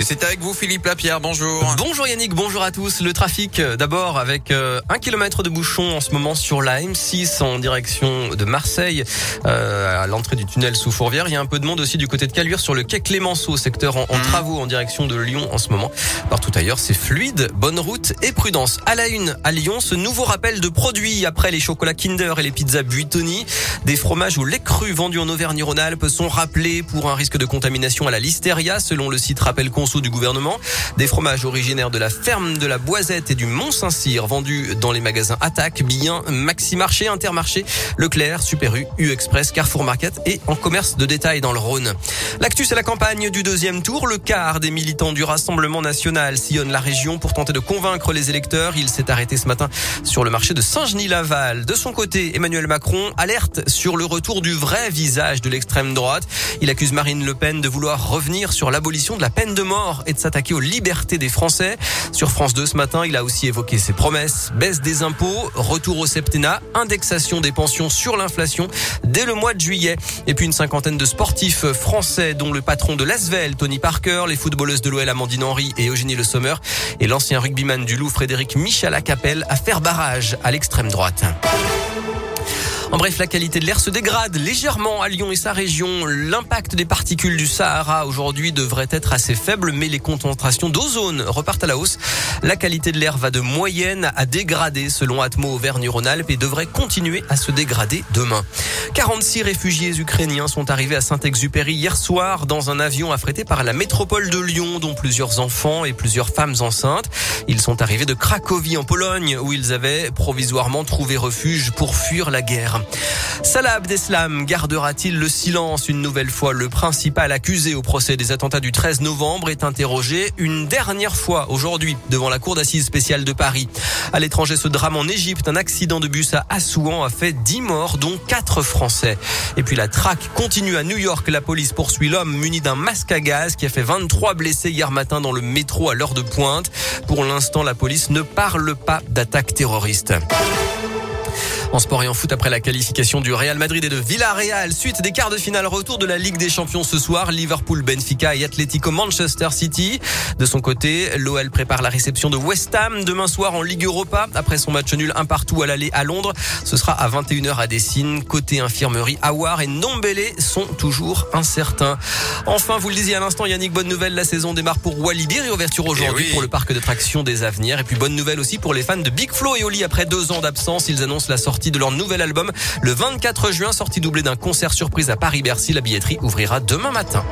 Et c'est avec vous Philippe Lapierre, bonjour. Bonjour Yannick, bonjour à tous. Le trafic euh, d'abord avec euh, un kilomètre de bouchon en ce moment sur la M6 en direction de Marseille euh, à l'entrée du tunnel sous Fourvière. Il y a un peu de monde aussi du côté de Caluire sur le quai Clémenceau, secteur en, Mmh. travaux en direction de Lyon en ce moment. Partout ailleurs c'est fluide, bonne route et prudence. À la une, à Lyon, ce nouveau rappel de produits après les chocolats Kinder et les pizzas Buitoni. Des fromages au lait cru vendus en Auvergne-Rhône-Alpes sont rappelés pour un risque de contamination à la listeria selon le site Rappel Conso du gouvernement. Des fromages originaires de la ferme de la Boisette et du Mont-Saint-Cyr vendus dans les magasins Attaque, Bien, Maxi Marché, Intermarché, Leclerc, Super U, U-Express, Carrefour Market et en commerce de détail dans le Rhône. L'actu, c'est la campagne du deuxième tour. Le quart des militants du Rassemblement national sillonne la région pour tenter de convaincre les électeurs. Il s'est arrêté ce matin sur le marché de Saint-Genis-Laval. De son côté, Emmanuel Macron alerte sur le retour du vrai visage de l'extrême droite. Il accuse Marine Le Pen de vouloir revenir sur l'abolition de la peine de mort et de s'attaquer aux libertés des Français. Sur France 2 ce matin, il a aussi évoqué ses promesses. Baisse des impôts, retour au septennat, indexation des pensions sur l'inflation dès le mois de juillet. Et puis une cinquantaine de sportifs français dont le patron de l'Asvel, Tony Parker, les footballeuses de l'OL Amandine Henry et Eugénie Le Sommer et l'ancien rugbyman du Loup Frédéric Michel Acapelle à faire barrage à l'extrême droite. En bref, la qualité de l'air se dégrade légèrement à Lyon et sa région. L'impact des particules du Sahara aujourd'hui devrait être assez faible, mais les concentrations d'ozone repartent à la hausse. La qualité de l'air va de moyenne à dégrader selon Atmo Auvergne-Rhône-Alpes et devrait continuer à se dégrader demain. 46 réfugiés ukrainiens sont arrivés à Saint-Exupéry hier soir dans un avion affrété par la métropole de Lyon, dont plusieurs enfants et plusieurs femmes enceintes. Ils sont arrivés de Cracovie en Pologne, où ils avaient provisoirement trouvé refuge pour fuir la guerre. Salah Abdeslam gardera-t-il le silence une nouvelle fois? Le principal accusé au procès des attentats du 13 novembre est interrogé une dernière fois aujourd'hui devant la cour d'assises spéciale de Paris. À l'étranger, ce drame en Égypte, un accident de bus à Assouan a fait 10 morts, dont 4 Français. Et puis la traque continue à New York. La police poursuit l'homme muni d'un masque à gaz qui a fait 23 blessés hier matin dans le métro à l'heure de pointe. Pour l'instant, la police ne parle pas d'attaque terroriste. En sport et en foot, après la qualification du Real Madrid et de Villarreal, suite des quarts de finale, retour de la Ligue des Champions ce soir, Liverpool, Benfica et Atlético Manchester City. De son côté, l'OL prépare la réception de West Ham demain soir en Ligue Europa. Après son match nul un partout à l'aller à Londres, ce sera à 21h à Dessine. Côté infirmerie, Awar et Nombele sont toujours incertains. Enfin, vous le disiez à l'instant, Yannick, bonne nouvelle, la saison démarre pour Walibi, réouverture aujourd'hui oui. pour le parc d'attractions des Avenirs. Et puis bonne nouvelle aussi pour les fans de Big Flo et Oli après deux ans d'absence. Ils annoncent la sortie de leur nouvel album le 24 juin, sortie doublée d'un concert surprise à Paris-Bercy. La billetterie ouvrira demain matin.